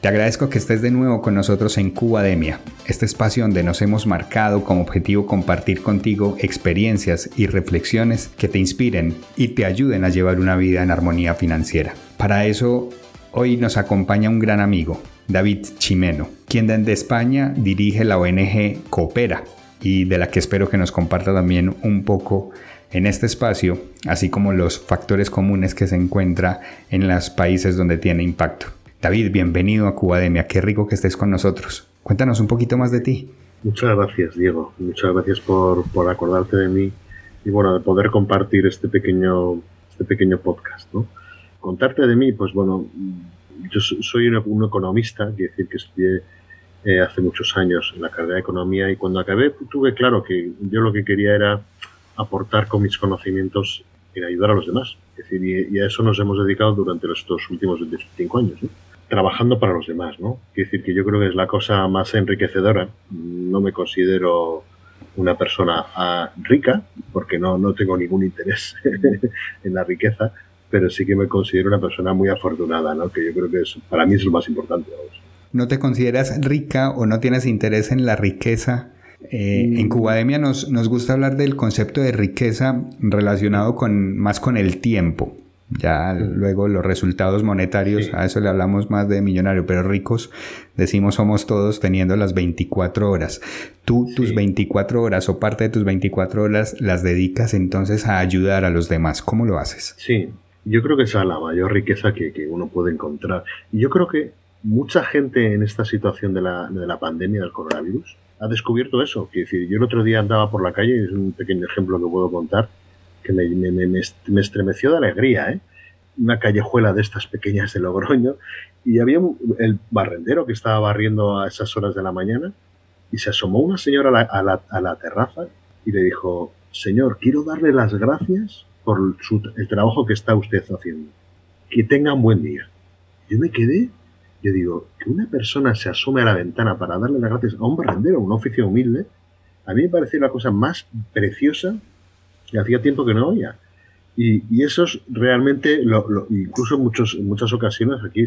Te agradezco que estés de nuevo con nosotros en Cubademia, este espacio donde nos hemos marcado como objetivo compartir contigo experiencias y reflexiones que te inspiren y te ayuden a llevar una vida en armonía financiera. Para eso, hoy nos acompaña un gran amigo, David Chimeno, quien desde España dirige la ONG Coopera y de la que espero que nos comparta también un poco en este espacio, así como los factores comunes que se encuentra en los países donde tiene impacto. David, bienvenido a Cubademia. Qué rico que estés con nosotros. Cuéntanos un poquito más de ti. Muchas gracias, Diego. Muchas gracias por, acordarte de mí y bueno, de poder compartir este pequeño, este pequeño podcast. ¿no? Contarte de mí, pues bueno, yo soy un, economista, quiere decir que estudié eh, hace muchos años en la carrera de economía y cuando acabé tuve claro que yo lo que quería era aportar con mis conocimientos en ayudar a los demás. Es decir, y, a eso nos hemos dedicado durante estos últimos 25 años. ¿no? Trabajando para los demás, ¿no? Quiero decir que yo creo que es la cosa más enriquecedora. No me considero una persona ah, rica, porque no, no tengo ningún interés en la riqueza, pero sí que me considero una persona muy afortunada, ¿no? Que yo creo que es, para mí es lo más importante. ¿No te consideras rica o no tienes interés en la riqueza? Eh, En mm. Cubademia nos, nos gusta hablar del concepto de riqueza relacionado con, más con el tiempo. Ya luego los resultados monetarios, a eso le hablamos más de millonario, pero ricos decimos somos todos teniendo las 24 horas. Tú tus 24 horas o parte de tus 24 horas las dedicas entonces a ayudar a los demás. ¿Cómo lo haces? Sí, yo creo que esa es la mayor riqueza que, uno puede encontrar. Yo creo que mucha gente en esta situación de la, de la pandemia del coronavirus ha descubierto eso. Que decir, yo el otro día andaba por la calle, es un pequeño ejemplo que puedo contar, me, me, estremeció de alegría, ¿eh? Una callejuela de estas pequeñas de Logroño y había el barrendero que estaba barriendo a esas horas de la mañana y se asomó una señora a la, a la, terraza y le dijo, señor, quiero darle las gracias por el trabajo que está usted haciendo. Que tenga un buen día. Yo me quedé, yo digo, que una persona se asome a la ventana para darle las gracias a un barrendero, un oficio humilde, a mí me pareció la cosa más preciosa que hacía tiempo que no oía. Y, y eso es realmente, lo, incluso en, muchos, muchas ocasiones aquí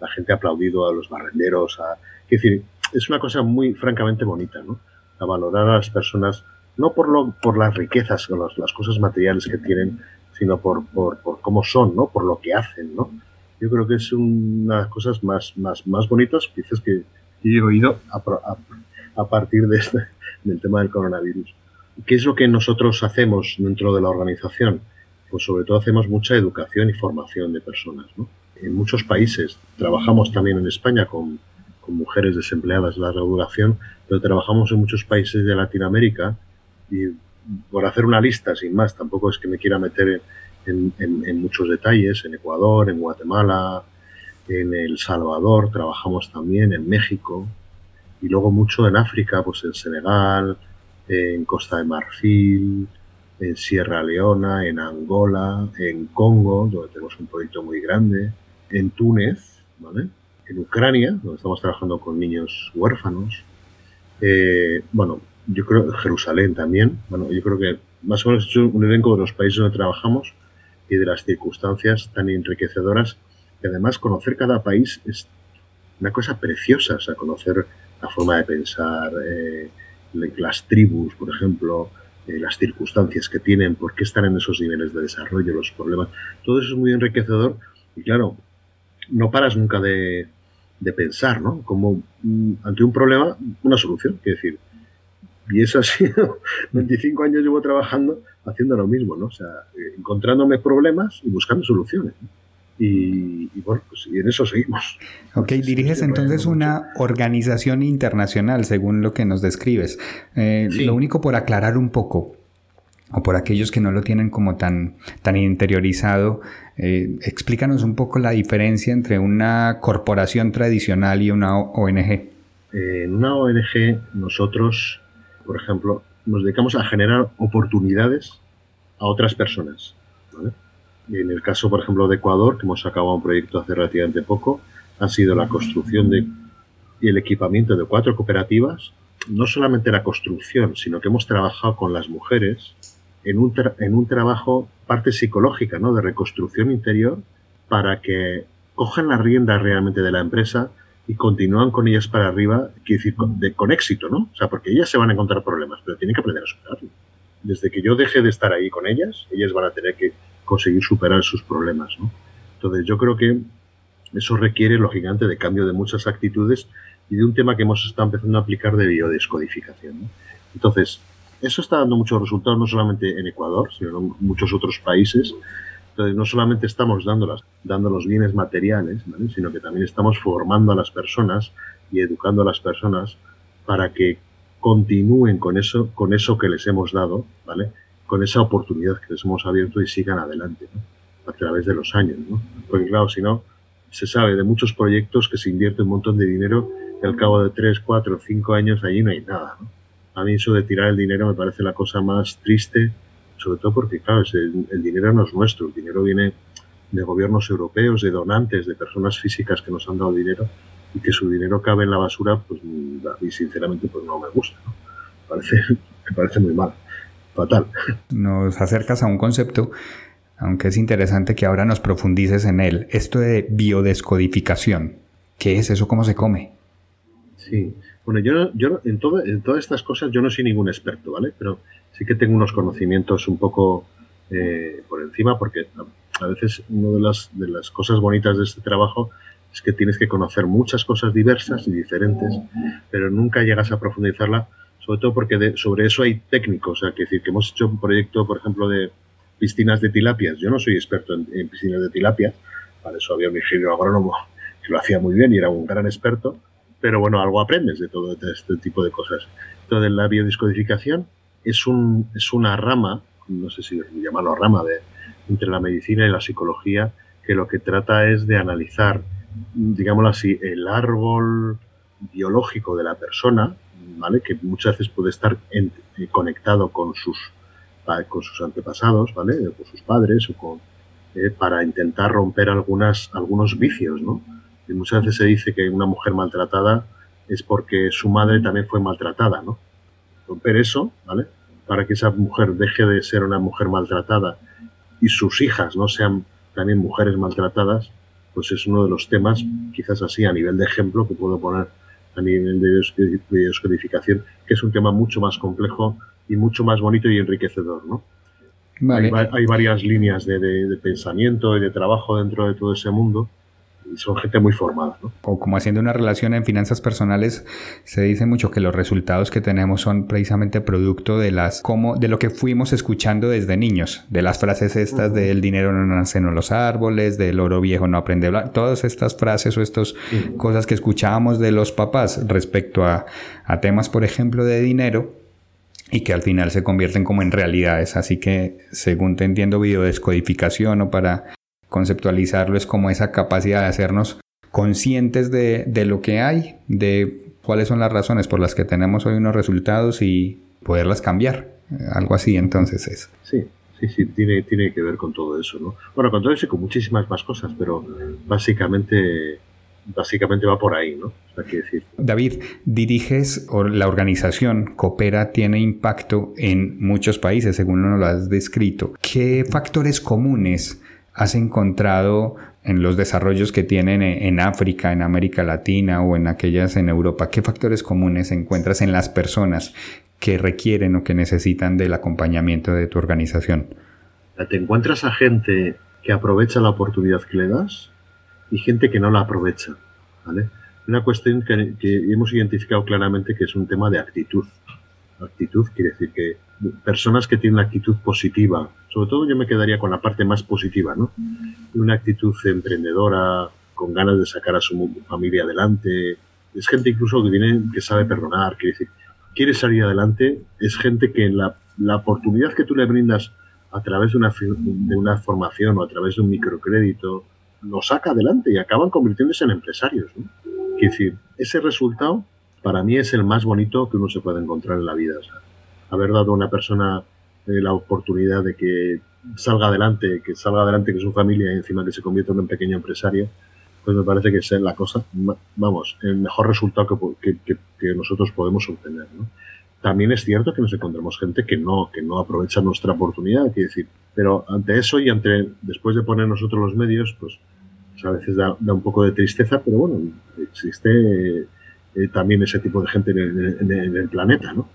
la gente ha aplaudido a los barrenderos. A, es decir, es una cosa muy francamente bonita, ¿no? A valorar a las personas, no por, lo, por las riquezas las, las cosas materiales que tienen, sino por, por, por, cómo son, ¿no? Por lo que hacen, ¿no? Yo creo que es una de las cosas más, más, más bonitas, quizás que he oído a, a, a partir de este, del tema del coronavirus. ¿Qué es lo que nosotros hacemos dentro de la organización? Pues sobre todo hacemos mucha educación y formación de personas. En muchos países, trabajamos también en España con, mujeres desempleadas de la regulación, pero trabajamos en muchos países de Latinoamérica y por hacer una lista, sin más, tampoco es que me quiera meter en, muchos detalles, en Ecuador, en Guatemala, en El Salvador, trabajamos también en México y luego mucho en África, pues en Senegal, en Costa de Marfil, en Sierra Leona, en Angola, en Congo, donde tenemos un proyecto muy grande, en Túnez, ¿vale? en Ucrania, donde estamos trabajando con niños huérfanos, eh, bueno, yo creo Jerusalén también, bueno, yo creo que más o menos es un elenco de los países donde trabajamos y de las circunstancias tan enriquecedoras. Y además conocer cada país es una cosa preciosa, o conocer la forma de pensar, eh, las tribus, por ejemplo, eh, las circunstancias que tienen, por qué están en esos niveles de desarrollo, los problemas. Todo eso es muy enriquecedor y claro, no paras nunca de, pensar, ¿no? Como mm, ante un problema, una solución. Es decir, Y eso ha sido, 25 años llevo trabajando haciendo lo mismo, ¿no? O sea, eh, encontrándome problemas y buscando soluciones. Y, bueno, pues y en eso seguimos. Ok, diriges entonces una organización internacional, según lo que nos describes. Eh, lo único por aclarar un poco, o por aquellos que no lo tienen como tan, tan interiorizado, eh, explícanos un poco la diferencia entre una corporación tradicional y una ONG. En una ONG nosotros, por ejemplo, nos dedicamos a generar oportunidades a otras personas. En el caso, por ejemplo, de Ecuador, que hemos acabado un proyecto hace relativamente poco, ha sido la construcción de, y el equipamiento de cuatro cooperativas. No solamente la construcción, sino que hemos trabajado con las mujeres en un, en un trabajo, parte psicológica, ¿no? De reconstrucción interior para que cojan la rienda realmente de la empresa y continúan con ellas para arriba, quiere decir, con, de, con éxito, ¿no? O sea, porque ellas se van a encontrar problemas, pero tienen que aprender a superarlo. Desde que yo deje de estar ahí con ellas, ellas van a tener que conseguir superar sus problemas, ¿no? Entonces, yo creo que eso requiere, lógicamente, de cambio de muchas actitudes y de un tema que hemos estado empezando a aplicar de biodescodificación. Entonces, eso está dando muchos resultados no solamente en Ecuador, sino en muchos otros países. Entonces, no solamente estamos dando, dando los bienes materiales, sino que también estamos formando a las personas y educando a las personas para que continúen con eso, con eso que les hemos dado, ¿vale? Con esa oportunidad que les hemos abierto y sigan adelante, A través de los años, ¿no? Porque claro, si no, se sabe de muchos proyectos que se invierte un montón de dinero y al cabo de 3, 4, 5 años allí no hay nada, a mí eso de tirar el dinero me parece la cosa más triste, sobre todo porque, claro, el, dinero no es nuestro, el dinero viene de gobiernos europeos, de donantes, de personas físicas que nos han dado dinero y que su dinero cabe en la basura, pues a mí sinceramente pues no me gusta, me parece muy mal, fatal. Nos acercas a un concepto, aunque es interesante que ahora nos profundices en él, esto de biodescodificación. ¿Qué es eso? ¿Cómo se come? Sí, bueno, yo, yo en, todo, en todas estas cosas yo no soy ningún experto, ¿vale? Pero sí que tengo unos conocimientos un poco eh, por encima, porque a, veces una de las, de las cosas bonitas de este trabajo es que tienes que conocer muchas cosas diversas y diferentes, pero nunca llegas a profundizarla, sobre todo porque sobre eso hay técnicos, o sea, que decir que hemos hecho un proyecto, por ejemplo, de piscinas de tilapias. Yo no soy experto en, piscinas de tilapias, para eso había un ingeniero agrónomo que lo hacía muy bien y era un gran experto, pero bueno, algo aprendes de todo este tipo de cosas. Entonces, la biodescodificación es, un, es una rama, no sé si llamarlo rama, de, entre la medicina y la psicología, que lo que trata es de analizar, digámoslo así, el árbol biológico de la persona, ¿vale? que muchas veces puede estar eh, conectado con sus, con sus antepasados, ¿vale? con sus padres, o con, eh, para intentar romper algunas, algunos vicios, ¿no? Y muchas veces se dice que una mujer maltratada es porque su madre también fue maltratada, ¿no? Romper eso, ¿vale? Para que esa mujer deje de ser una mujer maltratada y sus hijas no sean también mujeres maltratadas, pues es uno de los temas, quizás así a nivel de ejemplo, que puedo poner a nivel de descodificación, que es un tema mucho más complejo y mucho más bonito y enriquecedor, ¿no? Hay, hay, varias líneas de, de, pensamiento y de trabajo dentro de todo ese mundo son gente muy formada. ¿no? O como haciendo una relación en finanzas personales, se dice mucho que los resultados que tenemos son precisamente producto de las como de lo que fuimos escuchando desde niños, de las frases estas de el dinero no nace en los árboles, del oro viejo no aprende a hablar, todas estas frases o estas cosas que escuchábamos de los papás respecto a, a temas, por ejemplo, de dinero, y que al final se convierten como en realidades. Así que, según te entiendo, videodescodificación o para conceptualizarlo es como esa capacidad de hacernos conscientes de, de, lo que hay, de cuáles son las razones por las que tenemos hoy unos resultados y poderlas cambiar. Algo así entonces es. Sí, sí, sí, tiene, tiene que ver con todo eso, ¿no? Bueno, con todo eso y con muchísimas más cosas, pero básicamente básicamente va por ahí, ¿no? decir. David, diriges o la organización Coopera tiene impacto en muchos países, según nos lo has descrito. ¿Qué factores comunes has encontrado en los desarrollos que tienen en África, en América Latina o en aquellas en Europa? ¿Qué factores comunes encuentras en las personas que requieren o que necesitan del acompañamiento de tu organización? Te encuentras a gente que aprovecha la oportunidad que le das y gente que no la aprovecha. ¿vale? Una cuestión que, hemos identificado claramente que es un tema de actitud. Actitud, quiere decir que personas que tienen una actitud positiva, sobre todo yo me quedaría con la parte más positiva, ¿no? Una actitud emprendedora, con ganas de sacar a su familia adelante. Es gente incluso que viene, que sabe perdonar, quiere decir, quiere salir adelante, es gente que la, la oportunidad que tú le brindas a través de una, de una formación o a través de un microcrédito, lo saca adelante y acaban convirtiéndose en empresarios. ¿no? Quiere decir, ese resultado para mí es el más bonito que uno se puede encontrar en la vida. haber dado a una persona eh, la oportunidad de que salga adelante, que salga adelante que su familia y encima que se convierta en un pequeño empresario, pues me parece que es la cosa, vamos, el mejor resultado que, que, que nosotros podemos obtener. ¿no? También es cierto que nos encontramos gente que no, que no aprovecha nuestra oportunidad, quiero decir, pero ante eso y ante después de poner nosotros los medios, pues, pues a veces da, un poco de tristeza, pero bueno, existe eh, también ese tipo de gente en el, planeta, ¿no?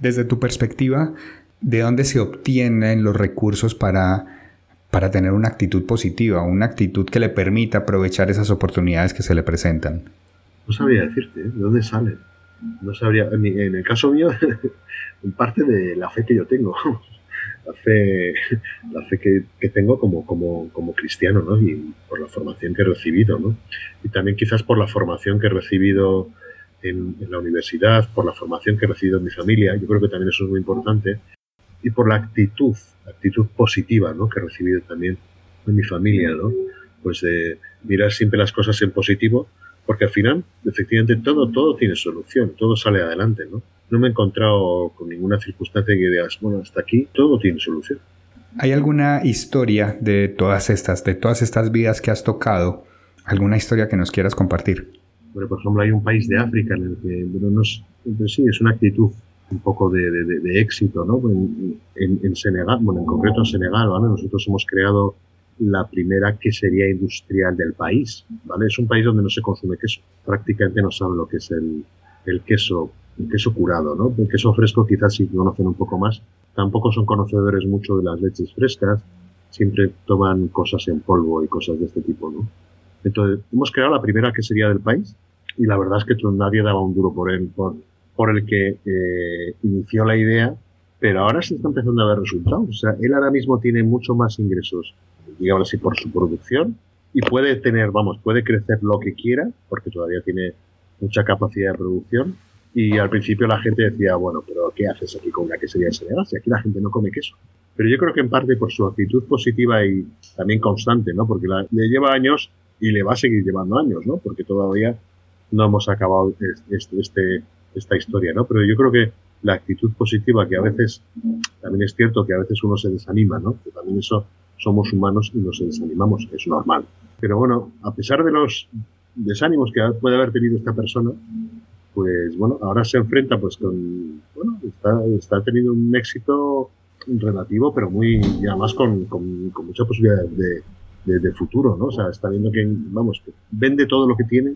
Desde tu perspectiva, ¿de dónde se obtienen los recursos para, para tener una actitud positiva, una actitud que le permita aprovechar esas oportunidades que se le presentan? No sabría decirte, ¿eh? ¿de dónde salen? No sabría, en, el caso mío, en parte de la fe que yo tengo, la fe, la fe que, tengo como, como, como, cristiano, ¿no? Y por la formación que he recibido, ¿no? Y también quizás por la formación que he recibido en, la universidad, por la formación que he recibido en mi familia, yo creo que también eso es muy importante, y por la actitud, actitud positiva, ¿no? Que he recibido también en mi familia, ¿no? Pues de mirar siempre las cosas en positivo porque al final, efectivamente, todo, todo tiene solución, todo sale adelante, ¿no? No me he encontrado con ninguna circunstancia que digas, bueno, hasta aquí todo tiene solución. ¿Hay alguna historia de todas estas, de todas estas vidas que has tocado? ¿Alguna historia que nos quieras compartir? Bueno, por ejemplo, hay un país de África en el que, bueno, sí, es una actitud un poco de, de, éxito, ¿no? En, en, Senegal, bueno, en concreto en Senegal, ¿vale? Nosotros hemos creado la primera quesería industrial del país, ¿vale? Es un país donde no se consume queso. Prácticamente no saben lo que es el, el queso, el queso curado, ¿no? El queso fresco quizás sí conocen un poco más. Tampoco son conocedores mucho de las leches frescas. Siempre toman cosas en polvo y cosas de este tipo, ¿no? Entonces, hemos creado la primera quesería del país y la verdad es que nadie daba un duro por él, por, por el que eh, inició la idea, pero ahora se está empezando a ver resultados. O sea, él ahora mismo tiene mucho más ingresos digamos así, por su producción y puede tener, vamos, puede crecer lo que quiera porque todavía tiene mucha capacidad de producción. Y al principio la gente decía, bueno, pero ¿qué haces aquí con la quesería Senegal si aquí la gente no come queso? Pero yo creo que en parte por su actitud positiva y también constante, ¿no? Porque le lleva años y le va a seguir llevando años, ¿no? Porque todavía no hemos acabado este, esta historia, ¿no? Pero yo creo que la actitud positiva, que a veces, también es cierto que a veces uno se desanima, ¿no? Que también eso somos humanos y nos desanimamos, es normal. Pero bueno, a pesar de los desánimos que puede haber tenido esta persona, pues bueno, ahora se enfrenta pues con, bueno, está, está teniendo un éxito relativo, pero muy, y además con, con, mucha posibilidad de, de, futuro, ¿no? O está viendo que, vamos, que vende todo lo que tiene,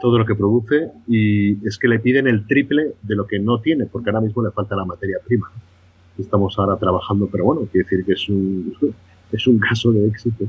todo lo que produce, y es que le piden el triple de lo que no tiene, porque ahora mismo le falta la materia prima. Estamos ahora trabajando, pero bueno, quiere decir que es un, es un caso de éxito.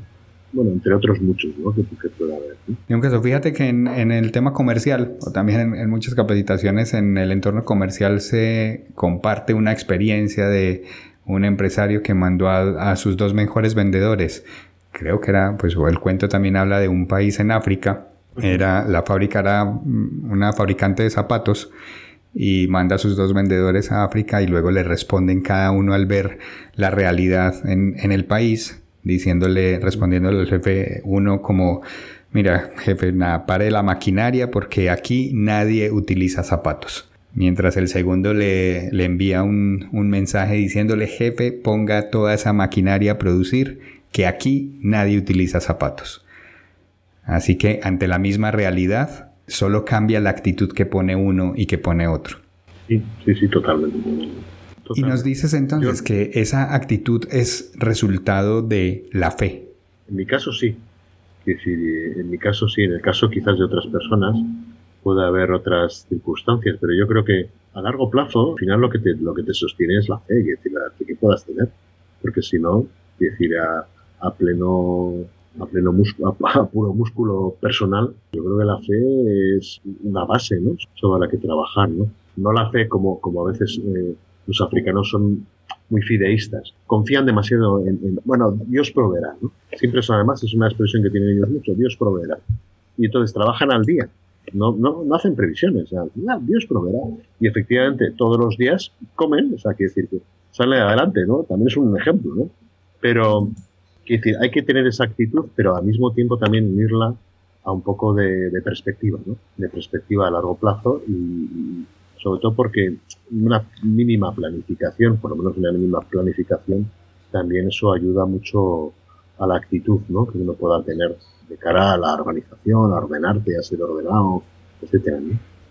Bueno, entre otros muchos, ¿no? Que, puede haber. Y aunque eso, fíjate que en, el tema comercial, o también en, muchas capacitaciones en el entorno comercial se comparte una experiencia de un empresario que mandó a, sus dos mejores vendedores. Creo que era, pues el cuento también habla de un país en África. Era, la fábrica era una fabricante de zapatos y manda a sus dos vendedores a África y luego le responden cada uno al ver la realidad en, en el país, diciéndole, respondiéndole al jefe uno como, mira, jefe, nada, pare la maquinaria porque aquí nadie utiliza zapatos. Mientras el segundo le, le envía un, un mensaje diciéndole, jefe, ponga toda esa maquinaria a producir, que aquí nadie utiliza zapatos. Así que ante la misma realidad, Solo cambia la actitud que pone uno y que pone otro. Sí, sí, sí, totalmente. Y nos dices entonces que esa actitud es resultado de la fe. En mi caso sí. En mi caso sí, en el caso quizás de otras personas puede haber otras circunstancias, pero yo creo que a largo plazo, al final lo que te, lo que te sostiene es la fe, decir, la fe que puedas tener. Porque si no, decir, a pleno a pleno músculo, puro músculo personal, yo creo que la fe es una base, ¿no? Sobre la que trabajar, ¿no? no la fe como, como a veces eh, los africanos son muy fideístas, confían demasiado en, bueno, Dios proveerá, ¿no? Siempre eso además es una expresión que tienen ellos mucho, Dios proveerá. Y entonces trabajan al día, no, no, no hacen previsiones, Dios proveerá. Y efectivamente todos los días comen, o sea, quiere decir que sale adelante, ¿no? También es un ejemplo, ¿no? Pero, quiere decir, hay que tener esa actitud, pero al mismo tiempo también unirla a un poco de, perspectiva, ¿no? De perspectiva a largo plazo y sobre todo porque una mínima planificación, por lo menos una mínima planificación, también eso ayuda mucho a la actitud ¿no? que uno pueda tener de cara a la organización, a ordenarte, a ser ordenado, etcétera.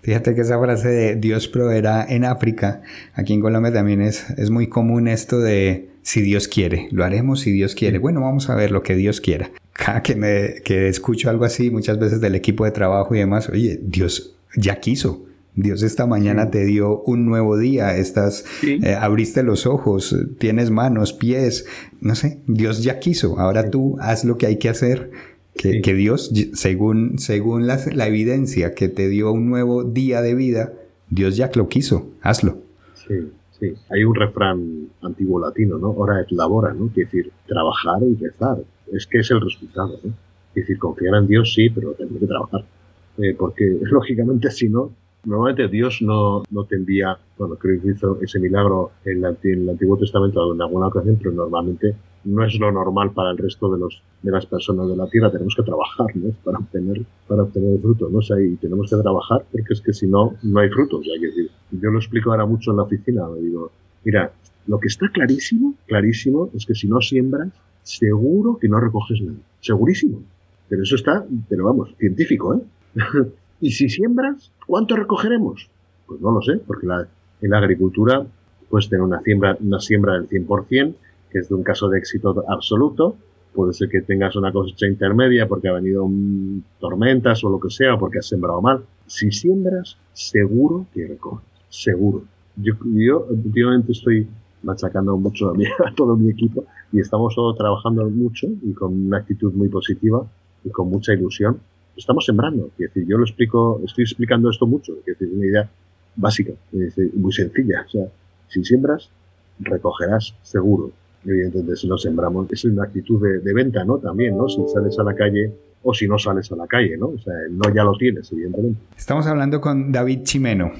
Fíjate que esa frase de Dios proveerá en África, aquí en Colombia también es, es muy común esto de si Dios quiere, lo haremos si Dios quiere. Bueno, vamos a ver lo que Dios quiera. Cada que, me, que escucho algo así muchas veces del equipo de trabajo y demás, oye, Dios ya quiso. Dios esta mañana te dio un nuevo día, estás, eh, abriste los ojos, tienes manos, pies, no sé, Dios ya quiso, ahora tú haz lo que hay que hacer, que, Dios, según, según la, la, evidencia que te dio un nuevo día de vida, Dios ya lo quiso, hazlo. Sí, sí, hay un refrán antiguo latino, ¿no? Hora es labora, ¿no? Quiere decir, trabajar y rezar, es que es el resultado, ¿no? Es decir, confiar en Dios sí, pero tenemos que trabajar. Eh, porque lógicamente si no, Normalmente Dios no, no te envía, bueno, creo que hizo ese milagro en, el Antiguo Testamento en alguna ocasión, pero normalmente no es lo normal para el resto de los de las personas de la tierra. Tenemos que trabajar, ¿no? Para obtener, para obtener el fruto, ¿no? y tenemos que trabajar porque es que si no, no hay frutos. O yo lo explico ahora mucho en la oficina. Digo, mira, lo que está clarísimo, clarísimo, es que si no siembras, seguro que no recoges nada. Segurísimo. Pero eso está, pero vamos, científico, ¿eh? Y si siembras, ¿cuánto recogeremos? Pues no lo sé, porque la, en la agricultura puedes tener una siembra, una siembra del 100%, que es de un caso de éxito absoluto. Puede ser que tengas una cosecha intermedia porque ha venido tormentas o lo que sea, porque has sembrado mal. Si siembras, seguro que recoges. Seguro. Yo, yo últimamente estoy machacando mucho a, a todo mi equipo y estamos todos trabajando mucho y con una actitud muy positiva y con mucha ilusión estamos sembrando. Es decir, yo lo explico, estoy explicando esto mucho, es decir, una idea básica, muy sencilla. O sea, si siembras, recogerás seguro. Evidentemente, si no sembramos, es una actitud de, venta, ¿no? También, ¿no? Si sales a la calle o si no sales a la calle, ¿no? O sea, no ya lo tienes, evidentemente. Estamos hablando con David Chimeno,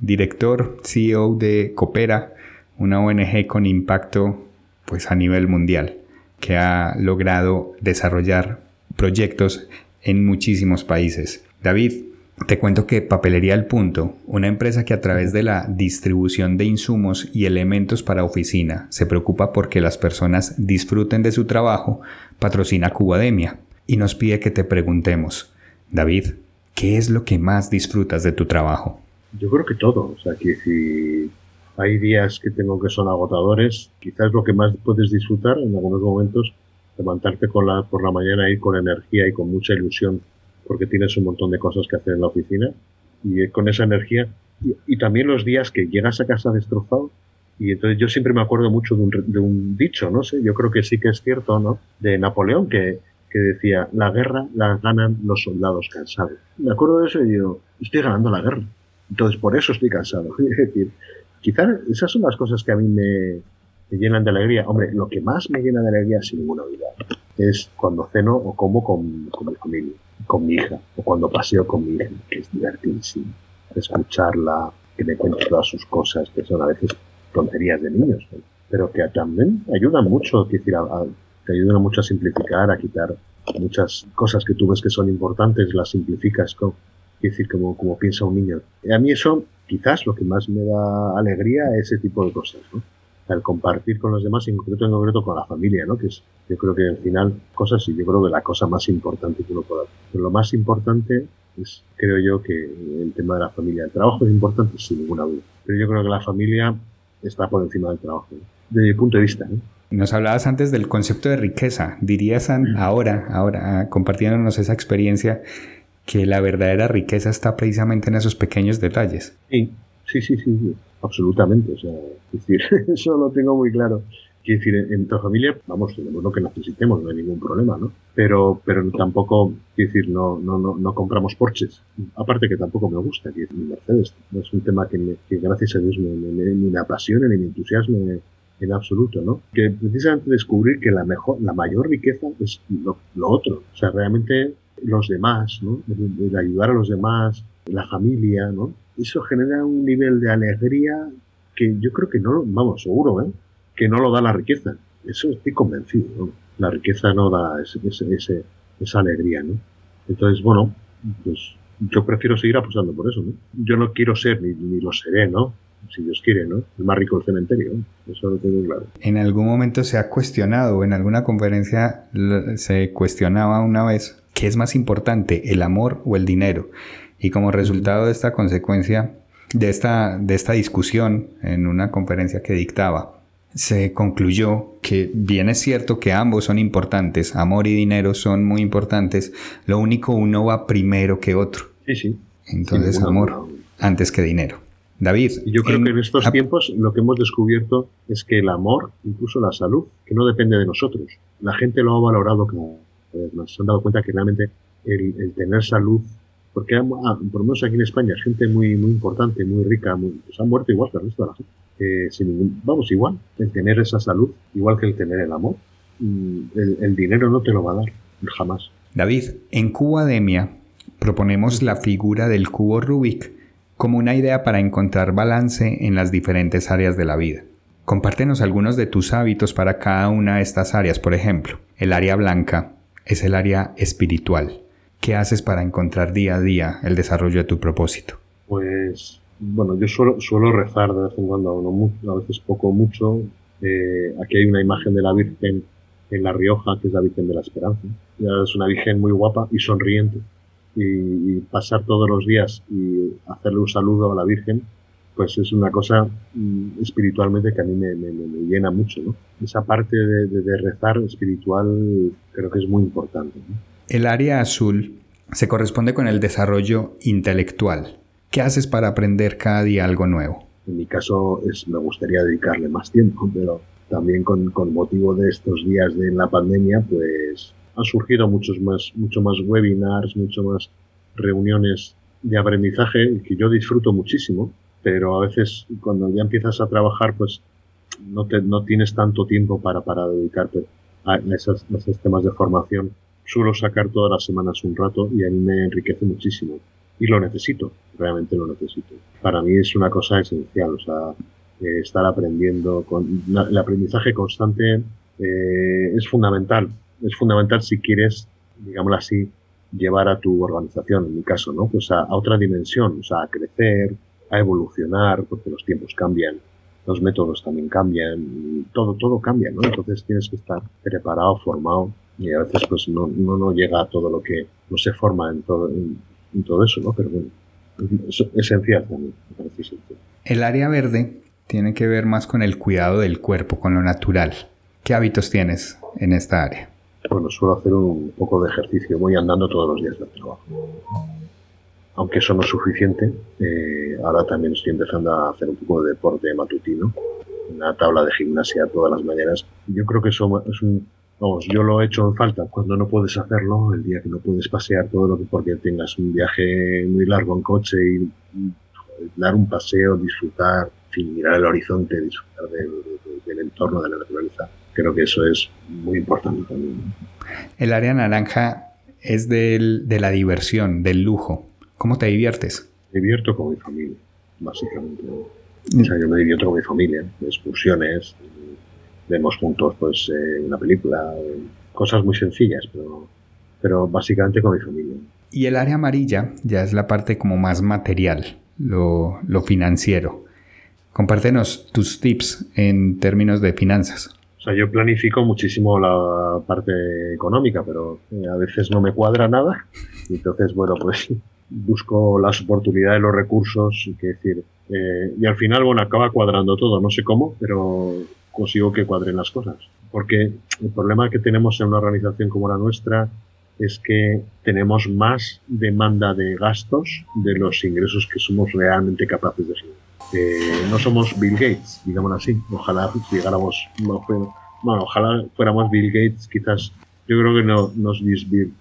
director, CEO de Coopera, una ONG con impacto pues a nivel mundial, que ha logrado desarrollar proyectos en muchísimos países. David, te cuento que Papelería El Punto, una empresa que a través de la distribución de insumos y elementos para oficina se preocupa porque las personas disfruten de su trabajo, patrocina Cubademia y nos pide que te preguntemos, David, ¿qué es lo que más disfrutas de tu trabajo? Yo creo que todo, o sea, que si hay días que tengo que son agotadores, quizás lo que más puedes disfrutar en algunos momentos levantarte con la, por la mañana y con energía y con mucha ilusión porque tienes un montón de cosas que hacer en la oficina y con esa energía y, también los días que llegas a casa destrozado y entonces yo siempre me acuerdo mucho de un, de un dicho, no sé, yo creo que sí que es cierto, ¿no? De Napoleón que, que decía, la guerra la ganan los soldados cansados. Me acuerdo de eso y digo, estoy ganando la guerra. Entonces por eso estoy cansado. es decir, quizás esas son las cosas que a mí me, me llenan de alegría. Hombre, lo que más me llena de alegría, sin ninguna duda, es cuando ceno o como con, con mi familia, con mi hija, o cuando paseo con mi hija, que es divertidísimo. Escucharla, que me cuente todas sus cosas, que son a veces tonterías de niños, pero que también ayudan mucho, decir, te ayudan mucho a simplificar, a quitar muchas cosas que tú ves que son importantes, las simplificas, como, decir, como, como piensa un niño. Y a mí eso, quizás lo que más me da alegría es ese tipo de cosas, ¿no? al compartir con los demás, en concreto, en concreto con la familia, ¿no? Que es, yo creo que al final, cosas, y yo creo que la cosa más importante que uno puede hacer. Pero lo más importante es, creo yo, que el tema de la familia. El trabajo es importante, sin ninguna duda. Pero yo creo que la familia está por encima del trabajo, desde mi punto de vista. Nos hablabas antes del concepto de riqueza. Dirías ahora, ahora, compartiéndonos esa experiencia, que la verdadera riqueza está precisamente en esos pequeños detalles. Sí, sí, sí, sí absolutamente. O sea, es decir, eso lo tengo muy claro. Quiero decir, en nuestra familia, vamos, tenemos lo que necesitemos, no hay ningún problema, ¿no? Pero, pero tampoco, quiero decir, no, no, no, no compramos Porsches. Aparte que tampoco me gusta, quiero decir, Mercedes. No es un tema que, me, que gracias a Dios me, me, ni me apasione ni me entusiasme en absoluto, ¿no? Que precisamente descubrir que la mejor, la mayor riqueza es lo, otro. O sea, realmente los demás, ¿no? El ayudar a los demás, la familia, ¿no? Eso genera un nivel de alegría que yo creo que no, vamos, seguro, ¿eh? Que no lo da la riqueza. Eso estoy convencido. La riqueza no da ese, esa alegría. ¿no? Entonces, bueno, pues yo prefiero seguir apostando por eso. Yo no quiero ser, ni, ni lo seré, ¿no? si Dios quiere, ¿no? El más rico del cementerio, eso lo tengo claro. En algún momento se ha cuestionado, en alguna conferencia se cuestionaba una vez, ¿qué es más importante, el amor o el dinero? Y como resultado de esta consecuencia, de esta, de esta discusión en una conferencia que dictaba, se concluyó que bien es cierto que ambos son importantes, amor y dinero son muy importantes, lo único uno va primero que otro. Sí, sí. Entonces, sí, amor no. antes que dinero. David. Yo creo en, que en estos tiempos lo que hemos descubierto es que el amor, incluso la salud, que no depende de nosotros. La gente lo ha valorado vez más. Se han dado cuenta que realmente el, el tener salud, porque ah, por lo menos aquí en España, gente muy, muy importante, muy rica, muy, pues han muerto igual que el resto de la gente. Eh, sin ningún, vamos, igual, el tener esa salud, igual que el tener el amor, el, el dinero no te lo va a dar, jamás. David, en Cubademia proponemos la figura del cubo Rubik como una idea para encontrar balance en las diferentes áreas de la vida. Compártenos algunos de tus hábitos para cada una de estas áreas. Por ejemplo, el área blanca es el área espiritual. ¿Qué haces para encontrar día a día el desarrollo de tu propósito? Pues, bueno, yo suelo, suelo rezar de vez en cuando, a veces poco mucho. Eh, aquí hay una imagen de la Virgen en La Rioja, que es la Virgen de la Esperanza. Es una Virgen muy guapa y sonriente y, pasar todos los días y hacerle un saludo a la Virgen, pues es una cosa mm, espiritualmente que a mí me, me, llena mucho, ¿no? Esa parte de, rezar espiritual creo que es muy importante. El área azul se corresponde con el desarrollo intelectual. ¿Qué haces para aprender cada día algo nuevo? En mi caso es, me gustaría dedicarle más tiempo, pero también con, con motivo de estos días de la pandemia, pues han surgido muchos más, mucho más webinars, mucho más reuniones de aprendizaje que yo disfruto muchísimo, pero a veces cuando ya empiezas a trabajar, pues no, te, no tienes tanto tiempo para, para dedicarte a esos, a esos temas de formación. Suelo sacar todas las semanas un rato y a mí me enriquece muchísimo. Y lo necesito, realmente lo necesito. Para mí es una cosa esencial, o sea, eh, estar aprendiendo, con, el aprendizaje constante eh, es fundamental es fundamental si quieres, digámoslo así, llevar a tu organización, en mi caso, ¿no? Pues a, a, otra dimensión, o sea, a crecer, a evolucionar, porque los tiempos cambian, los métodos también cambian, todo, todo cambia, ¿no? Entonces tienes que estar preparado, formado, y a veces pues no, no, no llega a todo lo que no se forma en todo, en, en todo eso, ¿no? Pero bueno, es esencial también, me parece esencial. El área verde tiene que ver más con el cuidado del cuerpo, con lo natural. ¿Qué hábitos tienes en esta área? bueno, suelo hacer un poco de ejercicio, voy andando todos los días del trabajo. Aunque eso no es suficiente, eh, ahora también estoy empezando a hacer un poco de deporte matutino, una tabla de gimnasia todas las mañanas. Yo creo que eso es un, vamos, yo lo he hecho en falta cuando no puedes hacerlo, el día que no puedes pasear todo lo que porque tengas un viaje muy largo en coche y, y dar un paseo, disfrutar, en fin, mirar el horizonte, disfrutar del, del, del entorno, de la naturaleza creo que eso es muy importante también. El área naranja es del, de la diversión, del lujo. ¿Cómo te diviertes? Me divierto con mi familia, básicamente. O sea, yo me divierto con mi familia, excursiones, vemos juntos pues eh, una película, cosas muy sencillas, pero, pero básicamente con mi familia. Y el área amarilla ya es la parte como más material, lo, lo financiero. Compártenos tus tips en términos de finanzas. O sea, yo planifico muchísimo la parte económica, pero eh, a veces no me cuadra nada. Y entonces, bueno, pues busco las oportunidades, los recursos, que decir, eh, y al final, bueno, acaba cuadrando todo, no sé cómo, pero consigo que cuadren las cosas. Porque el problema que tenemos en una organización como la nuestra es que tenemos más demanda de gastos de los ingresos que somos realmente capaces de generar. Eh, no somos Bill Gates, digamos así. Ojalá llegáramos, no, bueno, ojalá fuéramos Bill Gates, quizás yo creo que no, nos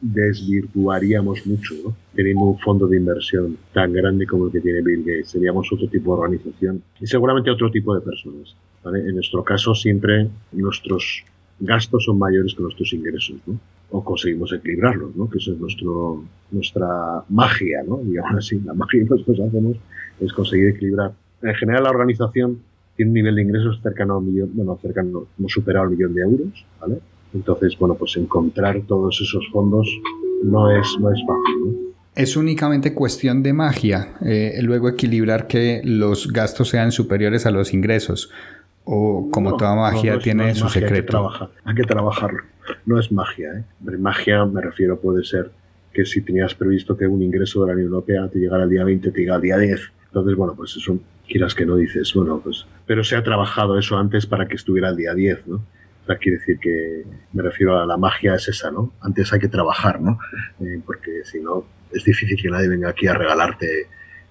desvirtuaríamos mucho, ¿no? teniendo un fondo de inversión tan grande como el que tiene Bill Gates. Seríamos otro tipo de organización y seguramente otro tipo de personas. En nuestro caso siempre nuestros gastos son mayores que nuestros ingresos, ¿no? o conseguimos equilibrarlos, ¿no? que eso es nuestro, nuestra magia, ¿no? digamos así, la magia que nosotros hacemos es conseguir equilibrar. En general la organización tiene un nivel de ingresos cercano a un millón, bueno, cercano, hemos superado el millón de euros, ¿vale? Entonces, bueno, pues encontrar todos esos fondos no es, no es fácil. Es únicamente cuestión de magia, eh, luego equilibrar que los gastos sean superiores a los ingresos. O como toda magia tiene su secreto. Hay que, trabajar, hay que trabajarlo. No es magia. ¿eh? Magia me refiero puede ser que si tenías previsto que un ingreso de la Unión Europea te llegara al día 20, te llega al día 10. Entonces, bueno, pues eso, quieras que no dices, bueno, pues, pero se ha trabajado eso antes para que estuviera al día 10, ¿no? O sea, quiere decir que me refiero a la magia es esa, ¿no? Antes hay que trabajar, ¿no? Eh, porque si no, es difícil que nadie venga aquí a regalarte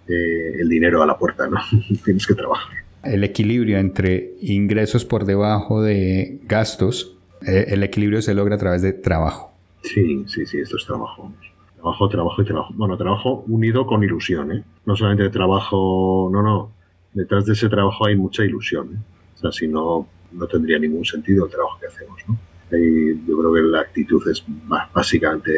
eh, el dinero a la puerta, ¿no? Tienes que trabajar. El equilibrio entre ingresos por debajo de gastos, eh, el equilibrio se logra a través de trabajo. Sí, sí, sí, esto es trabajo. Trabajo, trabajo y trabajo. Bueno, trabajo unido con ilusión, ¿eh? No solamente trabajo, no, no. Detrás de ese trabajo hay mucha ilusión. ¿eh? O sea, si no, no tendría ningún sentido el trabajo que hacemos. ¿no? Y yo creo que la actitud es básicamente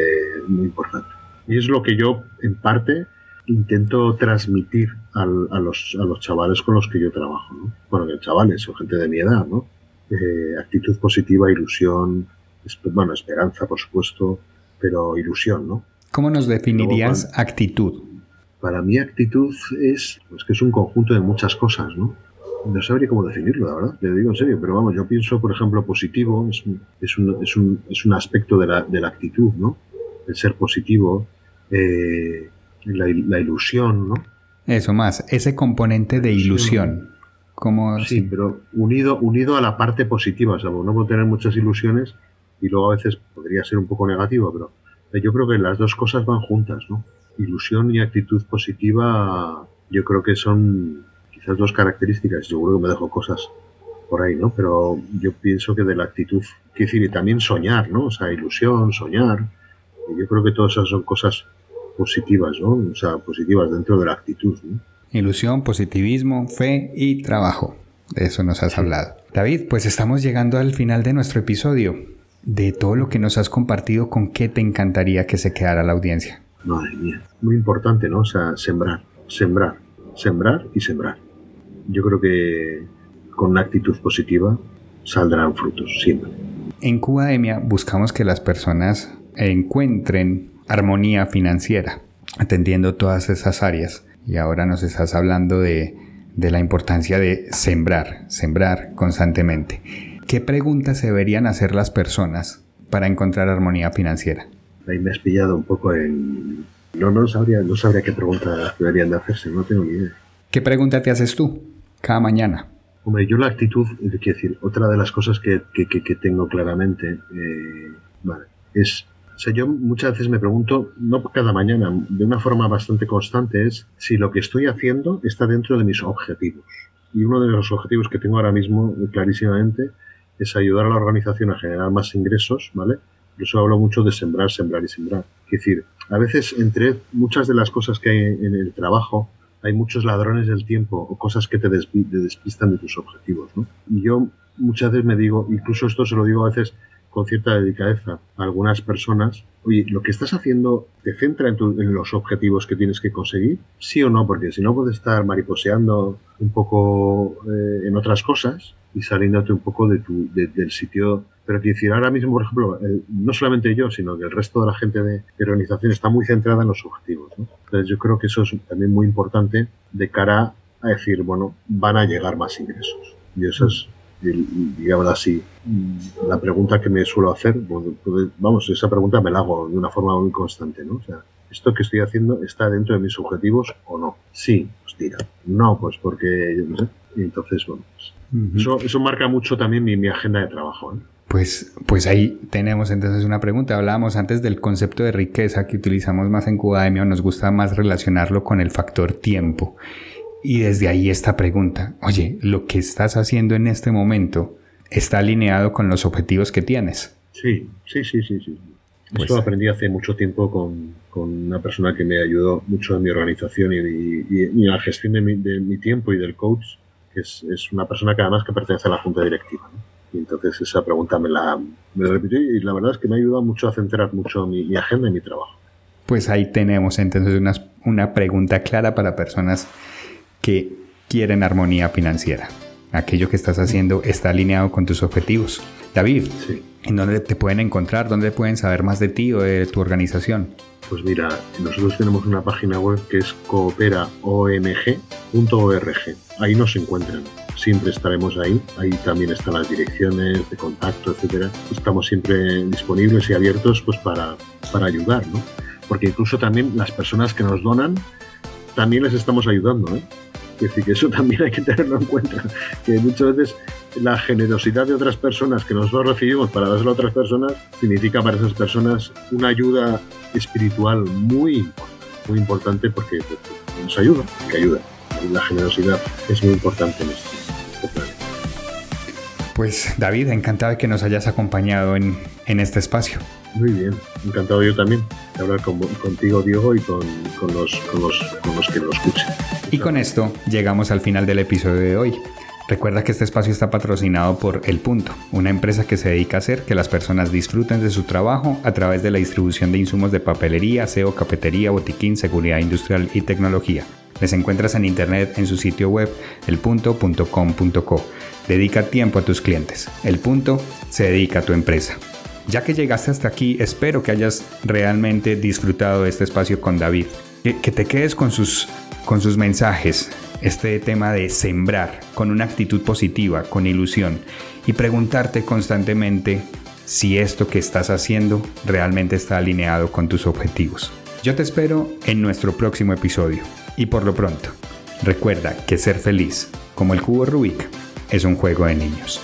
muy importante. Y es lo que yo, en parte, intento transmitir a, los, a los chavales con los que yo trabajo. ¿no? Bueno, que chavales son gente de mi edad, ¿no? Eh, actitud positiva, ilusión, bueno, esperanza, por supuesto, pero ilusión, ¿no? ¿Cómo nos definirías actitud? Para mí actitud es, pues que es un conjunto de muchas cosas, ¿no? No sabría cómo definirlo, la verdad, te digo en serio, pero vamos, yo pienso, por ejemplo, positivo es un, es un, es un, es un aspecto de la, de la, actitud, ¿no? El ser positivo, eh, la, la, ilusión, ¿no? Eso más, ese componente de ilusión. Como sí, pero unido, unido a la parte positiva, ¿sabes? No puedo tener muchas ilusiones y luego a veces podría ser un poco negativo, pero yo creo que las dos cosas van juntas, ¿no? Ilusión y actitud positiva, yo creo que son esas dos características, seguro que me dejo cosas por ahí, ¿no? Pero yo pienso que de la actitud, quiero decir, y también soñar, ¿no? O sea, ilusión, soñar. yo creo que todas esas son cosas positivas, ¿no? O sea, positivas dentro de la actitud, ¿no? Ilusión, positivismo, fe y trabajo. De eso nos has hablado. David, pues estamos llegando al final de nuestro episodio. De todo lo que nos has compartido, ¿con qué te encantaría que se quedara la audiencia? Madre mía, muy importante, ¿no? O sea, sembrar, sembrar, sembrar y sembrar yo creo que con una actitud positiva saldrán frutos siempre. En Cubademia buscamos que las personas encuentren armonía financiera, atendiendo todas esas áreas. Y ahora nos estás hablando de, de la importancia de sembrar, sembrar constantemente. ¿Qué preguntas deberían hacer las personas para encontrar armonía financiera? Ahí me has pillado un poco en... No, no sabría, no sabría qué preguntas deberían de hacerse, no tengo ni idea. ¿Qué pregunta te haces tú? Cada mañana? Hombre, yo la actitud, quiero decir, otra de las cosas que, que, tengo claramente, eh, vale, es, yo muchas veces me pregunto, no cada mañana, de una forma bastante constante, es si lo que estoy haciendo está dentro de mis objetivos. Y uno de los objetivos que tengo ahora mismo, clarísimamente, es ayudar a la organización a generar más ingresos, ¿vale? Por eso hablo mucho de sembrar, sembrar y sembrar. Es decir, a veces entre muchas de las cosas que hay en el trabajo, hay muchos ladrones del tiempo o cosas que te, despistan de tus objetivos. ¿no? Y yo muchas veces me digo, incluso esto se lo digo a veces con cierta delicadeza a algunas personas, oye, lo que estás haciendo te centra en, los objetivos que tienes que conseguir, sí o no, porque si no puedes estar mariposeando un poco eh, en otras cosas y saliéndote un poco de tu, del sitio pero quiero decir, ahora mismo, por ejemplo, no solamente yo, sino que el resto de la gente de, organización está muy centrada en los objetivos. Entonces yo creo que eso es también muy importante de cara a decir, bueno, van a llegar más ingresos. Y eso es, digamos así, la pregunta que me suelo hacer, pues, pues, vamos, esa pregunta me la hago de una forma muy constante, ¿no? O sea, ¿esto que estoy haciendo está dentro de mis objetivos o no? Sí, pues tira. No, pues porque, yo no sé. Y entonces, bueno, pues, eso, eso marca mucho también mi, mi agenda de trabajo. ¿eh? Pues, pues ahí tenemos entonces una pregunta. Hablábamos antes del concepto de riqueza que utilizamos más en Cubademia, nos gusta más relacionarlo con el factor tiempo. Y desde ahí esta pregunta, oye, ¿lo que estás haciendo en este momento está alineado con los objetivos que tienes? Sí, sí, sí, sí, sí. Pues Esto aprendí hace mucho tiempo con, una persona que me ayudó mucho en mi organización y, en la gestión de mi, tiempo y del coach, que es, una persona que además que pertenece a la junta directiva. Y entonces esa pregunta me la, me repitió y la verdad es que me ha ayudado mucho a centrar mucho mi, mi agenda y mi trabajo. Pues ahí tenemos entonces una, una pregunta clara para personas que quieren armonía financiera. Aquello que estás haciendo está alineado con tus objetivos. David, ¿en dónde te pueden encontrar? ¿Dónde pueden saber más de ti o de tu organización? Pues mira, nosotros tenemos una página web que es cooperaong.org. Ahí nos encuentran. Siempre estaremos ahí. Ahí también están las direcciones de contacto, etcétera. Estamos siempre disponibles y abiertos pues para, para ayudar, ¿no? Porque incluso también las personas que nos donan también les estamos ayudando, ¿eh? Es decir, que eso también hay que tenerlo en cuenta, que muchas veces la generosidad de otras personas que nosotros recibimos para dárselo a otras personas significa para esas personas una ayuda espiritual muy muy importante porque pues, nos ayuda, que ayuda. La generosidad es muy importante en planeta. Pues David, encantado de que nos hayas acompañado en, en este espacio. Muy bien, encantado yo también de hablar contigo, Diego, y con, los, con, los, con los que lo escuchen. Y con esto llegamos al final del episodio de hoy. Recuerda que este espacio está patrocinado por El Punto, una empresa que se dedica a hacer que las personas disfruten de su trabajo a través de la distribución de insumos de papelería, aseo, cafetería, botiquín, seguridad industrial y tecnología. Les encuentras en internet en su sitio web elpunto.com.co. Dedica tiempo a tus clientes. El Punto se dedica a tu empresa. Ya que llegaste hasta aquí, espero que hayas realmente disfrutado de este espacio con David. Que, te quedes con sus, con sus mensajes, este tema de sembrar con una actitud positiva, con ilusión y preguntarte constantemente si esto que estás haciendo realmente está alineado con tus objetivos. Yo te espero en nuestro próximo episodio y por lo pronto, recuerda que ser feliz, como el cubo Rubik, es un juego de niños.